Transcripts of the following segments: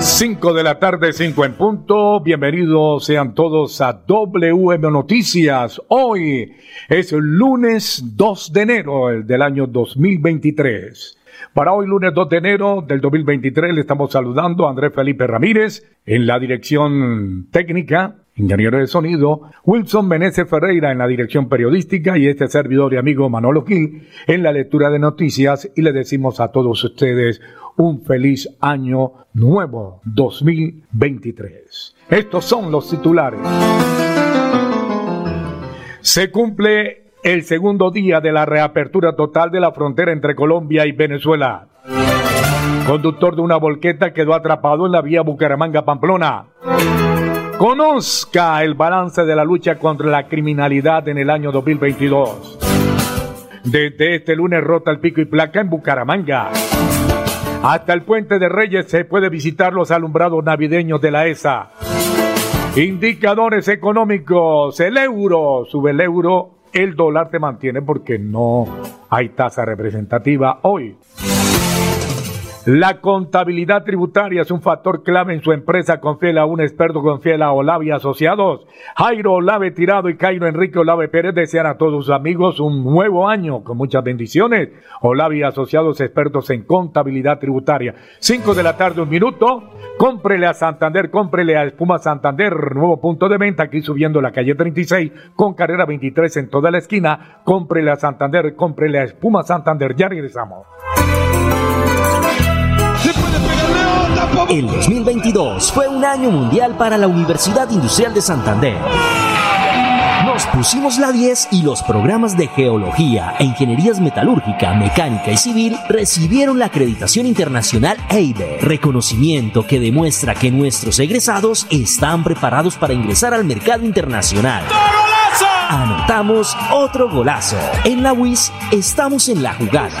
5 de la tarde, 5 en punto. Bienvenidos sean todos a WM Noticias. Hoy es el lunes 2 de enero del año 2023. Para hoy, lunes 2 de enero del 2023, le estamos saludando a Andrés Felipe Ramírez en la dirección técnica, ingeniero de sonido, Wilson Meneses Ferreira en la dirección periodística y este servidor y amigo Manolo Gil en la lectura de noticias y le decimos a todos ustedes un feliz año nuevo 2023. Estos son los titulares. Se cumple el segundo día de la reapertura total de la frontera entre Colombia y Venezuela. Conductor de una volqueta quedó atrapado en la vía Bucaramanga-Pamplona. Conozca el balance de la lucha contra la criminalidad en el año 2022. Desde este lunes rota el pico y placa en Bucaramanga. Hasta el puente de Reyes se puede visitar los alumbrados navideños de la ESA. Indicadores económicos. El euro sube el euro. El dólar se mantiene porque no hay tasa representativa hoy. La contabilidad tributaria es un factor clave en su empresa. Confiela a un experto, confiela a Olave Asociados. Jairo Olave Tirado y Cairo Enrique Olave Pérez desean a todos sus amigos un nuevo año con muchas bendiciones. Olave Asociados, expertos en contabilidad tributaria. Cinco de la tarde, un minuto. Cómprele a Santander, cómprele a Espuma Santander, nuevo punto de venta aquí subiendo la calle 36 con carrera 23 en toda la esquina. Cómprele a Santander, cómprele a Espuma Santander. Ya regresamos. El 2022 fue un año mundial para la Universidad Industrial de Santander. Nos pusimos la 10 y los programas de Geología e Ingenierías Metalúrgica, Mecánica y Civil recibieron la acreditación internacional EIBE, reconocimiento que demuestra que nuestros egresados están preparados para ingresar al mercado internacional. Anotamos otro golazo. En la WIS estamos en la jugada.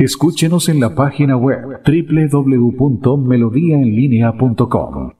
Escúchenos en la página web www.melodiaenlinea.com.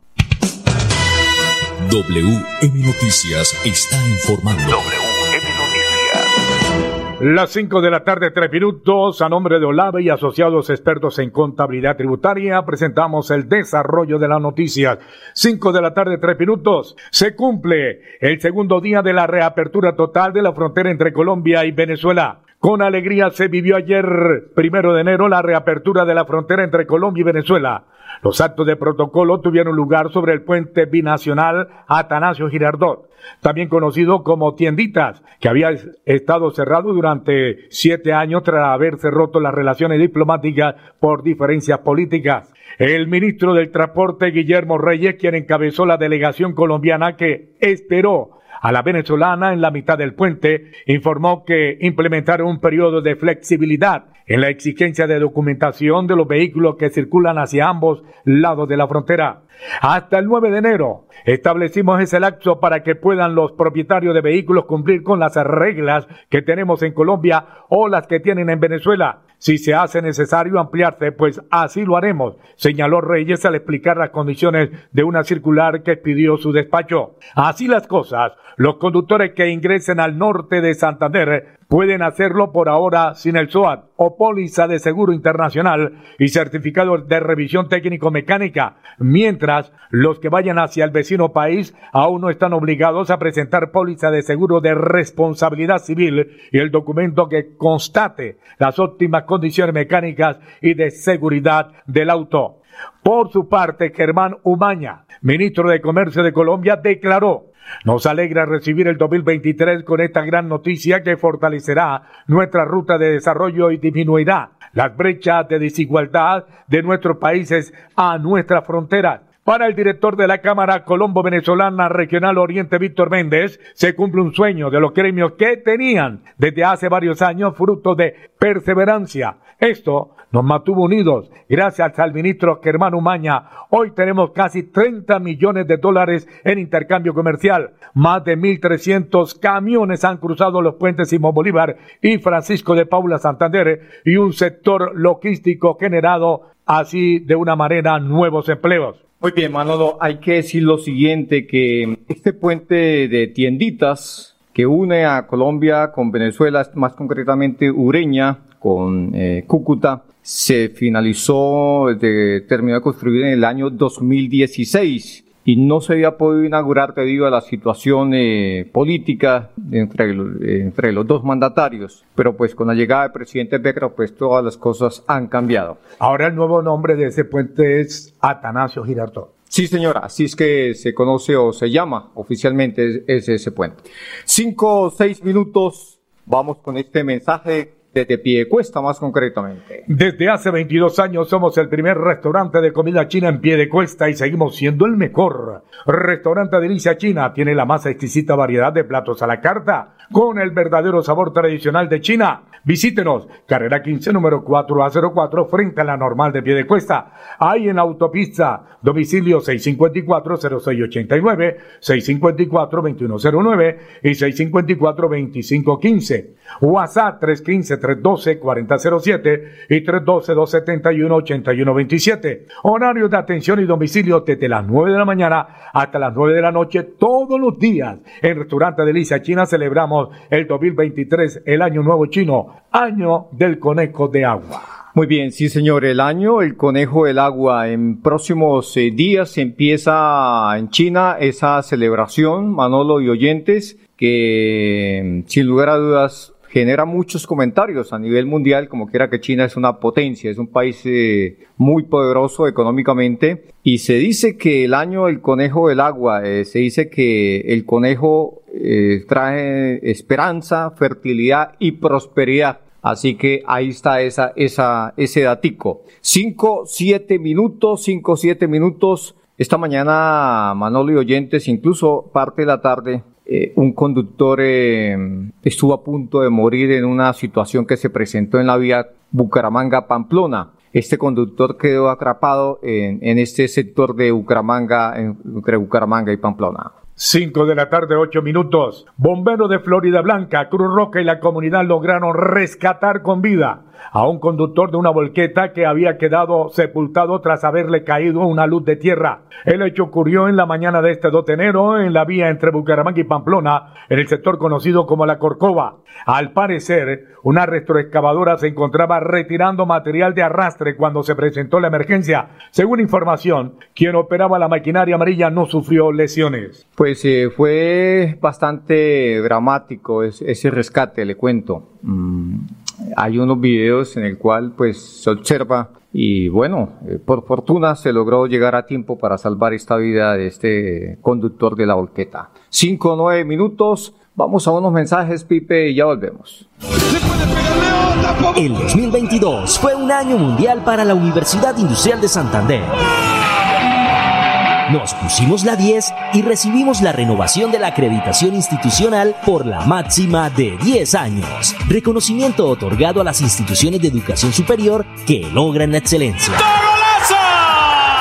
WM Noticias está informando. WM Noticias. Las 5 de la tarde, 3 minutos, a nombre de Olave y asociados expertos en contabilidad tributaria, presentamos el desarrollo de las noticias. 5 de la tarde, 3 minutos, se cumple el segundo día de la reapertura total de la frontera entre Colombia y Venezuela. Con alegría se vivió ayer, primero de enero, la reapertura de la frontera entre Colombia y Venezuela. Los actos de protocolo tuvieron lugar sobre el puente binacional Atanasio Girardot, también conocido como Tienditas, que había estado cerrado durante siete años tras haberse roto las relaciones diplomáticas por diferencias políticas. El ministro del Transporte, Guillermo Reyes, quien encabezó la delegación colombiana que esperó a la venezolana en la mitad del puente, informó que implementaron un periodo de flexibilidad en la exigencia de documentación de los vehículos que circulan hacia ambos lados de la frontera. Hasta el 9 de enero establecimos ese lapso para que puedan los propietarios de vehículos cumplir con las reglas que tenemos en Colombia o las que tienen en Venezuela. Si se hace necesario ampliarse, pues así lo haremos, señaló Reyes al explicar las condiciones de una circular que pidió su despacho. Así las cosas, los conductores que ingresen al norte de Santander pueden hacerlo por ahora sin el SOAT o póliza de seguro internacional y certificado de revisión técnico-mecánica, mientras los que vayan hacia el vecino país aún no están obligados a presentar póliza de seguro de responsabilidad civil y el documento que constate las óptimas condiciones mecánicas y de seguridad del auto. Por su parte, Germán Umaña, ministro de Comercio de Colombia, declaró nos alegra recibir el 2023 con esta gran noticia que fortalecerá nuestra ruta de desarrollo y disminuirá las brechas de desigualdad de nuestros países a nuestra frontera. Para el director de la Cámara Colombo Venezolana Regional Oriente, Víctor Méndez, se cumple un sueño de los gremios que tenían desde hace varios años fruto de perseverancia. Esto nos mantuvo unidos gracias al ministro Germán Umaña. Hoy tenemos casi 30 millones de dólares en intercambio comercial. Más de 1.300 camiones han cruzado los puentes Simón Bolívar y Francisco de Paula Santander y un sector logístico generado así de una manera nuevos empleos. Muy bien, Manolo, hay que decir lo siguiente, que este puente de tienditas que une a Colombia con Venezuela, más concretamente Ureña con eh, Cúcuta, se finalizó, de, terminó de construir en el año 2016 y no se había podido inaugurar debido a la situación eh, política entre, entre los dos mandatarios. Pero pues con la llegada del presidente Becker, pues todas las cosas han cambiado. Ahora el nuevo nombre de ese puente es Atanasio Girardot. Sí, señora, así es que se conoce o se llama oficialmente es ese puente. Cinco o seis minutos, vamos con este mensaje desde cuesta más concretamente. Desde hace 22 años somos el primer restaurante de comida china en pie de cuesta y seguimos siendo el mejor. Restaurante Delicia China tiene la más exquisita variedad de platos a la carta, con el verdadero sabor tradicional de China. Visítenos, carrera 15, número 4A04, frente a la normal de pie de cuesta. Ahí en autopista, domicilio 654-0689, 654-2109 y 654-2515. WhatsApp 315-312-4007 y 312-271-8127. Horario de atención y domicilio desde las 9 de la mañana hasta las 9 de la noche todos los días. En Restaurante Delicia China celebramos el 2023, el Año Nuevo Chino, Año del Conejo de Agua. Muy bien, sí señor, el año, el conejo del agua. En próximos eh, días empieza en China esa celebración, Manolo y oyentes, que sin lugar a dudas genera muchos comentarios a nivel mundial, como quiera que China es una potencia, es un país eh, muy poderoso económicamente, y se dice que el año del conejo del agua, eh, se dice que el conejo eh, trae esperanza, fertilidad y prosperidad. Así que ahí está esa, esa, ese datico. Cinco, siete minutos, cinco, siete minutos. Esta mañana, Manolo y oyentes, incluso parte de la tarde, eh, un conductor eh, estuvo a punto de morir en una situación que se presentó en la vía Bucaramanga-Pamplona. Este conductor quedó atrapado en, este sector de Bucaramanga, entre Bucaramanga y Pamplona. 5 de la tarde, 8 minutos. Bombero de Florida Blanca, Cruz Roca y la comunidad lograron rescatar con vida a un conductor de una volqueta que había quedado sepultado tras haberle caído una luz de tierra. El hecho ocurrió en la mañana de este 2 de enero en la vía entre Bucaramanga y Pamplona, en el sector conocido como La Corcova. Al parecer, una retroexcavadora se encontraba retirando material de arrastre cuando se presentó la emergencia. Según información, quien operaba la maquinaria amarilla no sufrió lesiones. Pues eh, fue bastante dramático ese rescate, le cuento. Mm, hay unos videos en el cual pues se observa y bueno, eh, por fortuna se logró llegar a tiempo para salvar esta vida de este conductor de la volqueta. Cinco o nueve minutos, vamos a unos mensajes, Pipe, y ya volvemos. El 2022 fue un año mundial para la Universidad Industrial de Santander. Nos pusimos la 10 y recibimos la renovación de la acreditación institucional por la máxima de 10 años. Reconocimiento otorgado a las instituciones de educación superior que logran la excelencia.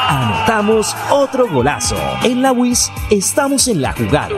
Anotamos otro golazo. En la WIS estamos en la jugada.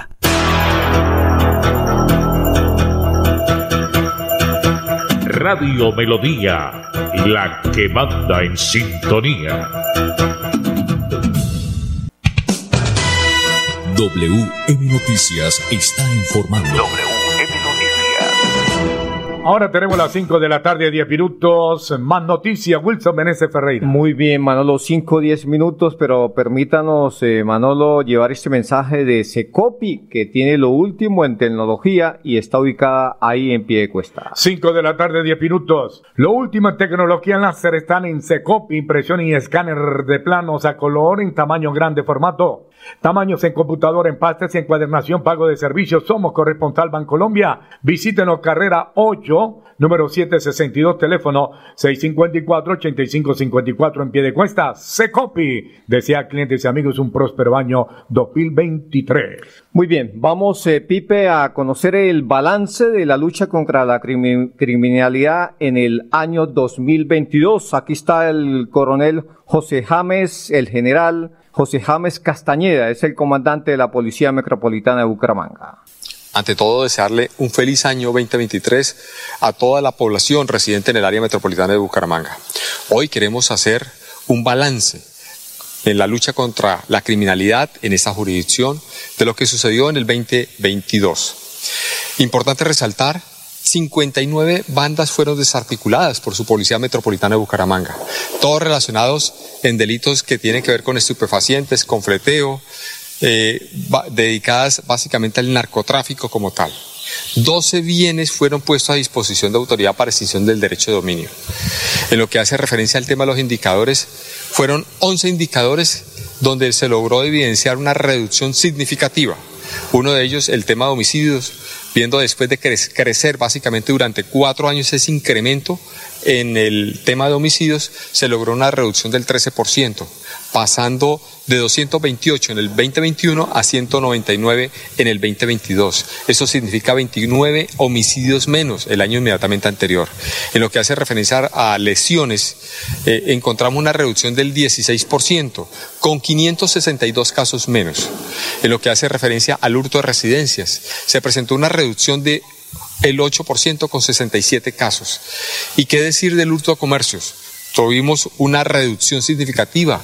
Radio Melodía, la que manda en sintonía. WM Noticias está informando. Ahora tenemos las 5 de la tarde, 10 minutos. Más noticias, Wilson Meneses Ferreira. Muy bien, Manolo, 5 10 minutos, pero permítanos, eh, Manolo, llevar este mensaje de Secopi, que tiene lo último en tecnología y está ubicada ahí en pie de cuesta. 5 de la tarde, 10 minutos. Lo último en tecnología en láser están en Secopi, impresión y escáner de planos a color en tamaño grande formato. Tamaños en computadora, empastes, encuadernación, pago de servicios. Somos corresponsal Bancolombia. Visítenos carrera 8, número 762, teléfono 654-8554 en pie de cuesta. Secopi. Desea clientes y amigos un próspero año 2023. Muy bien, vamos, eh, Pipe, a conocer el balance de la lucha contra la crimi- criminalidad en el año 2022. Aquí está el coronel José James, el general José James Castañeda, es el comandante de la Policía Metropolitana de Bucaramanga. Ante todo, desearle un feliz año 2023 a toda la población residente en el área metropolitana de Bucaramanga. Hoy queremos hacer un balance en la lucha contra la criminalidad en esta jurisdicción de lo que sucedió en el 2022. Importante resaltar 59 bandas fueron desarticuladas por su Policía Metropolitana de Bucaramanga, todos relacionados en delitos que tienen que ver con estupefacientes, con fleteo, eh, dedicadas básicamente al narcotráfico como tal. 12 bienes fueron puestos a disposición de autoridad para extinción del derecho de dominio. En lo que hace referencia al tema de los indicadores, fueron 11 indicadores donde se logró evidenciar una reducción significativa. Uno de ellos, el tema de homicidios, viendo después de cre- crecer básicamente durante cuatro años ese incremento en el tema de homicidios, se logró una reducción del 13%, pasando de 228 en el 2021 a 199 en el 2022. Eso significa 29 homicidios menos el año inmediatamente anterior. En lo que hace referencia a lesiones, eh, encontramos una reducción del 16%, con 562 casos menos. En lo que hace referencia al hurto de residencias, se presentó una reducción de el 8% con 67 casos. ¿Y qué decir del hurto a comercios? Tuvimos una reducción significativa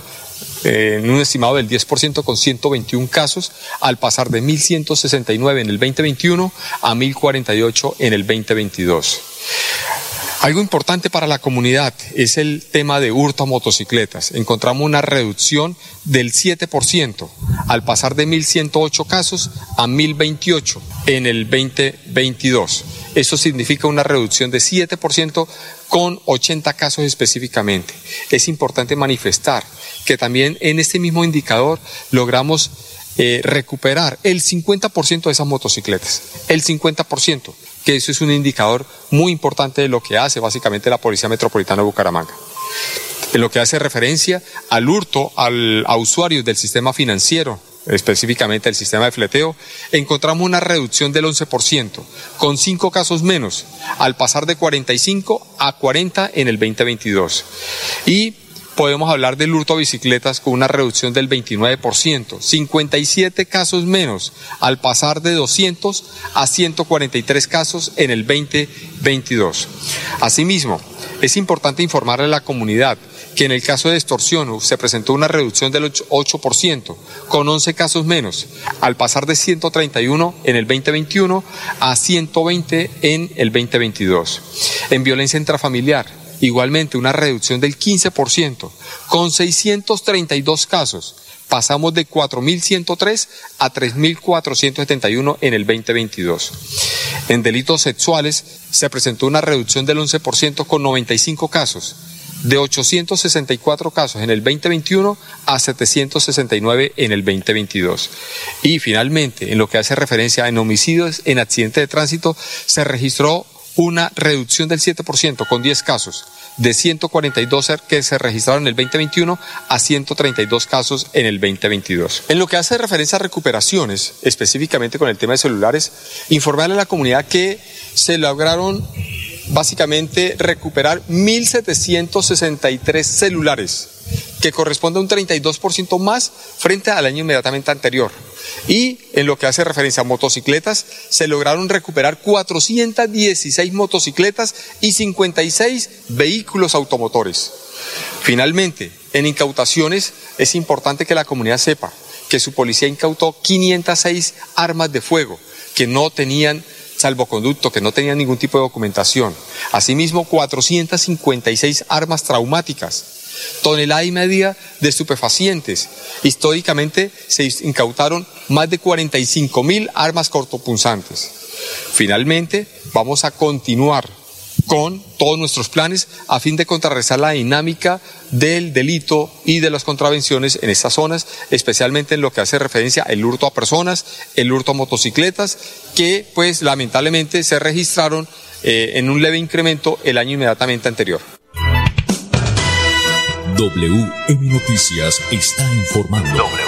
eh, en un estimado del 10% con 121 casos, al pasar de 1.169 en el 2021 a 1.048 en el 2022. Algo importante para la comunidad es el tema de hurto a motocicletas. Encontramos una reducción del 7% al pasar de 1.108 casos a 1.028 en el 2022. Eso significa una reducción de 7% con 80 casos específicamente. Es importante manifestar que también en este mismo indicador logramos eh, recuperar el 50% de esas motocicletas. El 50%, que eso es un indicador muy importante de lo que hace básicamente la Policía Metropolitana de Bucaramanga. En lo que hace referencia al hurto al, a usuarios del sistema financiero, específicamente el sistema de fleteo, encontramos una reducción del 11%, con cinco casos menos, al pasar de 45 a 40 en el 2022. Y podemos hablar del hurto a bicicletas con una reducción del 29%, 57 casos menos, al pasar de 200 a 143 casos en el 2022. Asimismo, es importante informarle a la comunidad que en el caso de extorsión se presentó una reducción del 8%, con 11 casos menos, al pasar de 131 en el 2021 a 120 en el 2022. En violencia intrafamiliar, igualmente una reducción del 15%, con 632 casos. Pasamos de 4.103 a 3.471 en el 2022. En delitos sexuales se presentó una reducción del 11% con 95 casos de 864 casos en el 2021 a 769 en el 2022. Y finalmente, en lo que hace referencia en homicidios en accidentes de tránsito, se registró una reducción del 7% con 10 casos, de 142 que se registraron en el 2021 a 132 casos en el 2022. En lo que hace referencia a recuperaciones, específicamente con el tema de celulares, informarle a la comunidad que se lograron básicamente recuperar 1.763 celulares, que corresponde a un 32% más frente al año inmediatamente anterior. Y en lo que hace referencia a motocicletas, se lograron recuperar 416 motocicletas y 56 vehículos automotores. Finalmente, en incautaciones es importante que la comunidad sepa que su policía incautó 506 armas de fuego que no tenían salvoconducto, que no tenían ningún tipo de documentación. Asimismo, 456 armas traumáticas tonelada y media de estupefacientes. Históricamente se incautaron más de 45 mil armas cortopunzantes. Finalmente, vamos a continuar con todos nuestros planes a fin de contrarrestar la dinámica del delito y de las contravenciones en estas zonas, especialmente en lo que hace referencia al hurto a personas, el hurto a motocicletas, que pues lamentablemente se registraron eh, en un leve incremento el año inmediatamente anterior. WM Noticias está informando.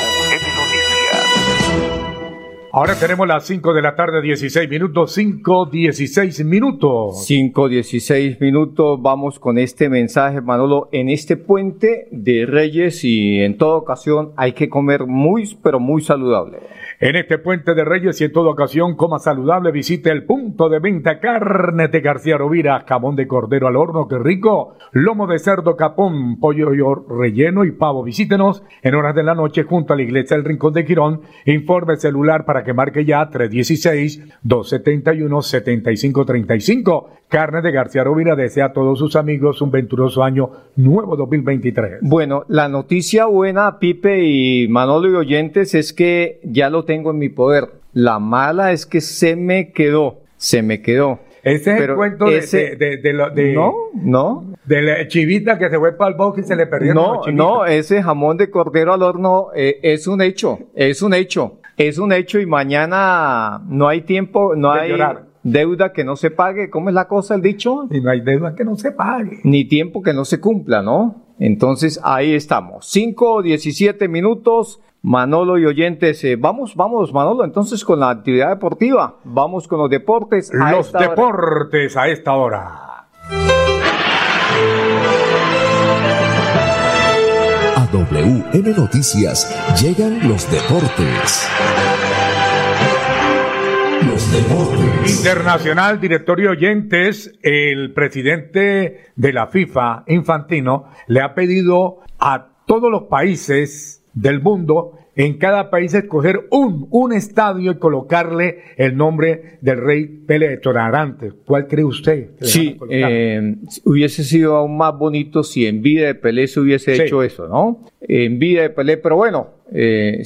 Ahora tenemos las 5 de la tarde, 16 minutos, 5, 16 minutos. 5, 16 minutos, vamos con este mensaje, Manolo. En este puente de Reyes y en toda ocasión hay que comer muy, pero muy saludable. En este puente de Reyes y en toda ocasión, coma saludable, visite el punto de venta carne de García Rovira, jamón de cordero al horno, qué rico, lomo de cerdo capón, pollo relleno y pavo. Visítenos en horas de la noche junto a la iglesia del Rincón de Quirón. Informe celular para que marque ya 316-271-7535. Carne de García Rovira desea a todos sus amigos un venturoso año nuevo 2023. Bueno, la noticia buena, Pipe y Manolo y oyentes, es que ya lo tengo en mi poder. La mala es que se me quedó, se me quedó. Ese es el cuento de, de, No, no. De la chivita que se fue para el bosque y se le perdió. No, no, ese jamón de cordero al horno eh, es un hecho, es un hecho, es un hecho y mañana no hay tiempo, no hay deuda que no se pague. ¿Cómo es la cosa, el dicho? Y no hay deuda que no se pague. Ni tiempo que no se cumpla, ¿no? Entonces ahí estamos. 5 o 17 minutos. Manolo y oyentes, eh, vamos, vamos, Manolo, entonces con la actividad deportiva, vamos con los deportes. los deportes a esta hora. A WM Noticias llegan los deportes. Internacional, director y oyentes, el presidente de la FIFA, Infantino, le ha pedido a todos los países del mundo, en cada país escoger un, un estadio y colocarle el nombre del rey Pele Tolerante. ¿Cuál cree usted? Sí, eh, hubiese sido aún más bonito si en vida de Pelé se hubiese hecho eso, ¿no? En vida de Pelé, pero bueno, eh,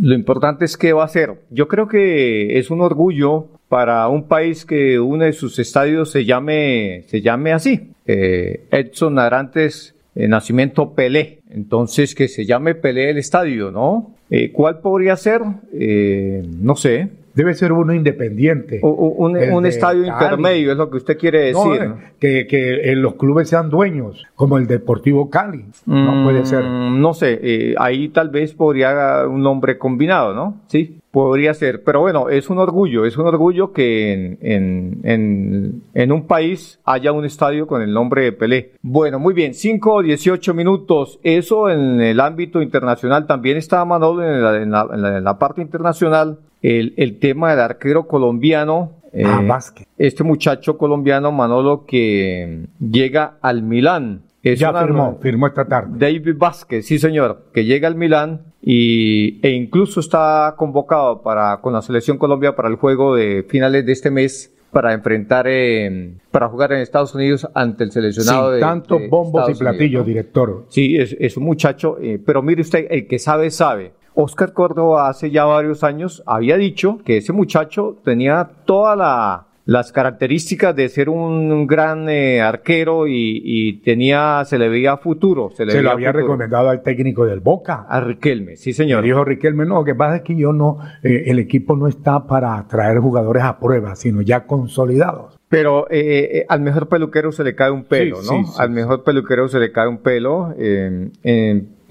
lo importante es qué va a hacer. Yo creo que es un orgullo para un país que uno de sus estadios se llame, se llame así. Eh, Edson Arantes eh, Nacimiento Pelé. Entonces, que se llame Pelé el estadio, ¿no? Eh, ¿Cuál podría ser? no sé. Debe ser uno independiente. un, estadio intermedio, es lo que usted quiere decir. que, que los clubes sean dueños, como el Deportivo Cali. no puede ser. Mm, no sé, eh, ahí tal vez podría un nombre combinado, ¿no? Sí, podría ser. Pero bueno, es un orgullo, es un orgullo que en, en, en, en un país haya un estadio con el nombre de Pelé. Bueno, muy bien, 5 o 18 minutos. Eso en el ámbito internacional también está Manolo en la, en la, en la parte internacional el, el tema del arquero colombiano. ah, eh, este muchacho colombiano, Manolo, que llega al Milán. ya firmó, firmó esta tarde. David Vázquez, sí señor, que llega al Milán y, e incluso está convocado para, con la selección Colombia para el juego de finales de este mes para enfrentar, eh, para jugar en Estados Unidos ante el seleccionado Sin tantos bombos y platillos, director. Sí, es, es un muchacho, eh, pero mire usted, el que sabe, sabe. Oscar Córdoba hace ya varios años había dicho que ese muchacho tenía toda la, las características de ser un gran eh, arquero y, tenía, se le veía futuro. Se, le lo había recomendado al técnico del Boca. A Riquelme, sí señor. dijo Riquelme, no, lo que pasa es que yo no, eh, el equipo no está para traer jugadores a prueba, sino ya consolidados. Pero eh, al mejor peluquero se le cae un pelo, ¿no? al mejor peluquero se le cae un pelo.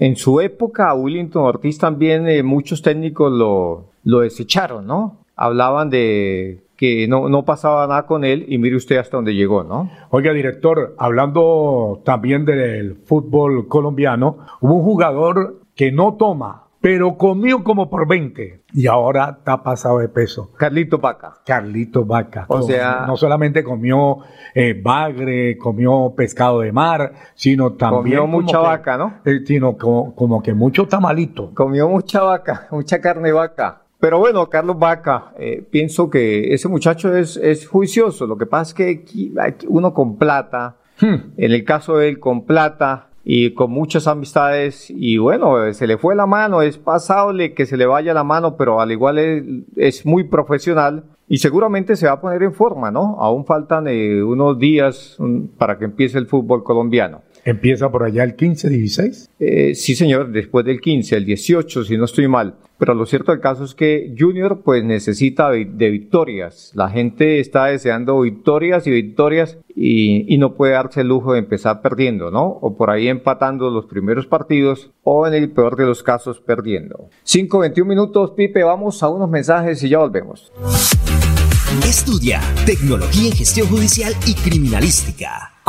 En su época, a Willington Ortiz también muchos técnicos lo, lo desecharon, ¿no? Hablaban de que no, no pasaba nada con él y mire usted hasta dónde llegó, ¿no? Oiga, director, hablando también del fútbol colombiano, hubo un jugador que no toma, pero comió como por 20 y ahora está pasado de peso. Carlito Vaca. Carlito Vaca. O sea, no solamente comió eh, bagre, comió pescado de mar, sino también... Comió mucha vaca, ¿no? Eh, sino como, como, que mucho tamalito. Comió mucha vaca, mucha carne vaca. Pero bueno, Carlos Vaca, eh, pienso que ese muchacho es, es juicioso. Lo que pasa es que uno con plata, hmm. en el caso de él con plata y con muchas amistades, y bueno, se le fue la mano, es pasable que se le vaya la mano, pero al igual es, muy profesional y seguramente se va a poner en forma, ¿no? Aún faltan eh, unos días para que empiece el fútbol colombiano. ¿Empieza por allá el 15, 16? Eh, sí, señor, después del 15, el 18, si no estoy mal. Pero lo cierto del caso es que Junior pues necesita de, victorias. La gente está deseando victorias y victorias y, y, no puede darse el lujo de empezar perdiendo, ¿no? O por ahí empatando los primeros partidos o en el peor de los casos perdiendo. 5-21 minutos, Pipe, vamos a unos mensajes y ya volvemos. Estudia Tecnología en Gestión Judicial y Criminalística.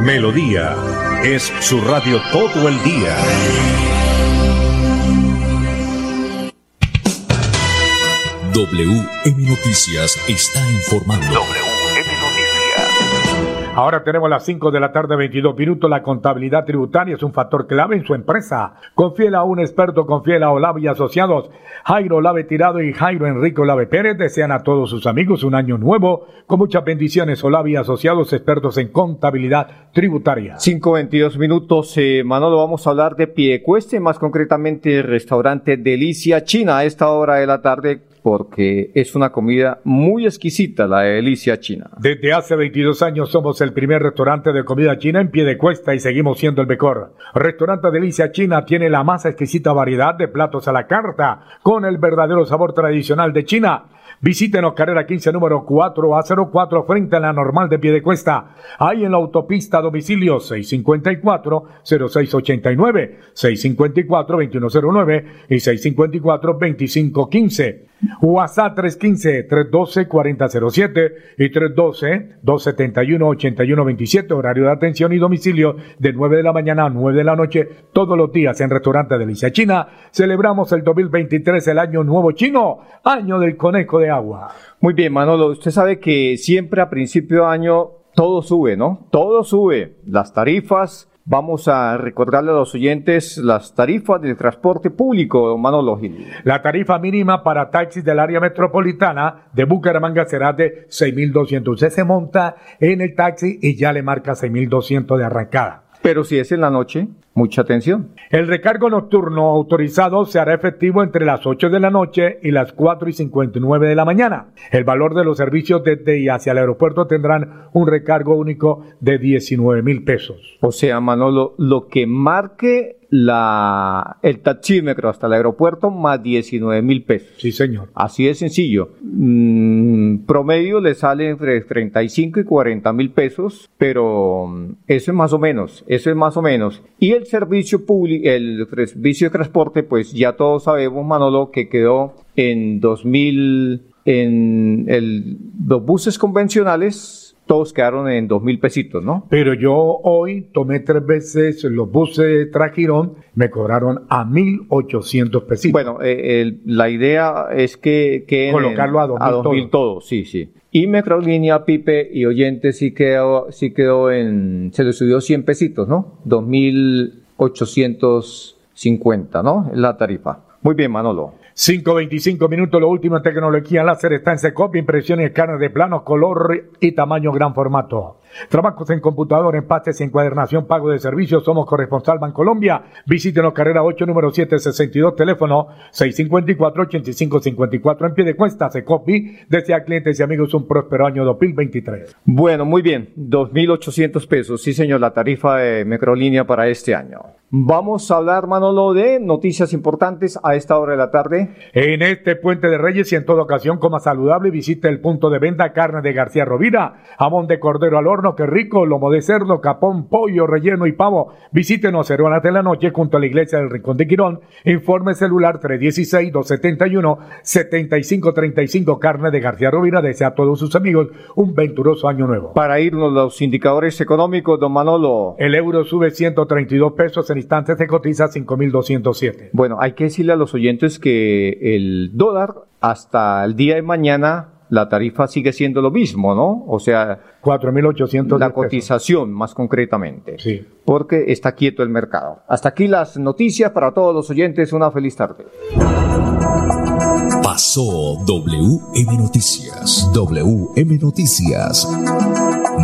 Melodía es su radio todo el día. WM Noticias está informando. Ahora tenemos las 5 de la tarde, 22 minutos. La contabilidad tributaria es un factor clave en su empresa. Confiela a un experto, confiela a Olave y Asociados. Jairo Olave Tirado y Jairo Enrique Olave Pérez desean a todos sus amigos un año nuevo con muchas bendiciones. Olave y Asociados, expertos en contabilidad tributaria. 5.22 minutos. Eh, Manolo, vamos a hablar de Piecueste, más concretamente el restaurante Delicia China a esta hora de la tarde porque es una comida muy exquisita, la delicia china. Desde hace 22 años somos el primer restaurante de comida china en pie de cuesta y seguimos siendo el mejor. Restaurante Delicia China tiene la más exquisita variedad de platos a la carta, con el verdadero sabor tradicional de China Visítenos carrera 15 número 4 a 04 frente a la normal de pie de cuesta. Ahí en la autopista domicilio 654 0689, 654 2109 y 654 2515. WhatsApp 315-312-4007 y 312-271-8127, horario de atención y domicilio de 9 de la mañana a 9 de la noche, todos los días en Restaurante Delicia China. Celebramos el 2023, el año nuevo chino, año del conejo de agua. Muy bien, Manolo, usted sabe que siempre a principio de año todo sube, ¿no? Todo sube. Las tarifas, Vamos a recordarle a los oyentes las tarifas del transporte público, Manolo Gil. La tarifa mínima para taxis del área metropolitana de Bucaramanga será de 6.200. Usted se monta en el taxi y ya le marca 6.200 de arrancada. Pero si es en la noche, mucha atención. El recargo nocturno autorizado se hará efectivo entre las 8 de la noche y las 4 y 59 de la mañana. El valor de los servicios desde y hacia el aeropuerto tendrán un recargo único de 19 mil pesos. O sea, Manolo, lo que marque la, el taxímetro hasta el aeropuerto más 19 mil pesos. Sí, señor. Así de sencillo. Mm, promedio le sale entre 35 y 40 mil pesos, pero mm, eso es más o menos, eso es más o menos. Y el servicio público, el servicio de transporte, pues ya todos sabemos, Manolo, que quedó en 2000, en el, los buses convencionales todos quedaron en dos mil pesitos, ¿no? Pero yo hoy tomé tres veces los buses Trajirón, me cobraron a mil ochocientos pesitos. Bueno, eh, la idea es que, que colocarlo a dos mil todo. sí, sí. Y Metrolínea, Pipe y Oyente sí quedó, sí quedó en, se le subió 100 pesitos, ¿no? 2.850, ¿no? La tarifa. Muy bien, Manolo. 5.25 minutos, lo último en tecnología láser está en Secop, impresión y de planos, color y tamaño gran formato. Trabajos en computador, empastes, encuadernación, pago de servicios. Somos corresponsal Bancolombia. Visítenos carrera 8, número 762, teléfono 654-8554 en pie de cuesta. Secopi desea clientes y amigos un próspero año 2023. Bueno, muy bien. 2.800 pesos. Sí, señor, la tarifa de Microlínea para este año. Vamos a hablar, Manolo, de noticias importantes a esta hora de la tarde. En este Puente de Reyes y en toda ocasión, coma saludable, visite el punto de venta carne de García Rovira, jamón de cordero al horno, que rico, lomo de cerdo, capón, pollo, relleno y pavo. Visítenos Heronas de la Noche junto a la iglesia del Rincón de Quirón. Informe celular 316-271-7535, carne de García Rovira. Desea a todos sus amigos un venturoso año nuevo. Para irnos los indicadores económicos, don Manolo. El euro sube 132 pesos en instantes se cotiza 5.207. Bueno, hay que decirle a los oyentes que el dólar hasta el día de mañana la tarifa sigue siendo lo mismo, ¿no? O sea, 4.800. La cotización, más concretamente. Sí. Porque está quieto el mercado. Hasta aquí las noticias para todos los oyentes. Una feliz tarde. Pasó WM Noticias. WM Noticias.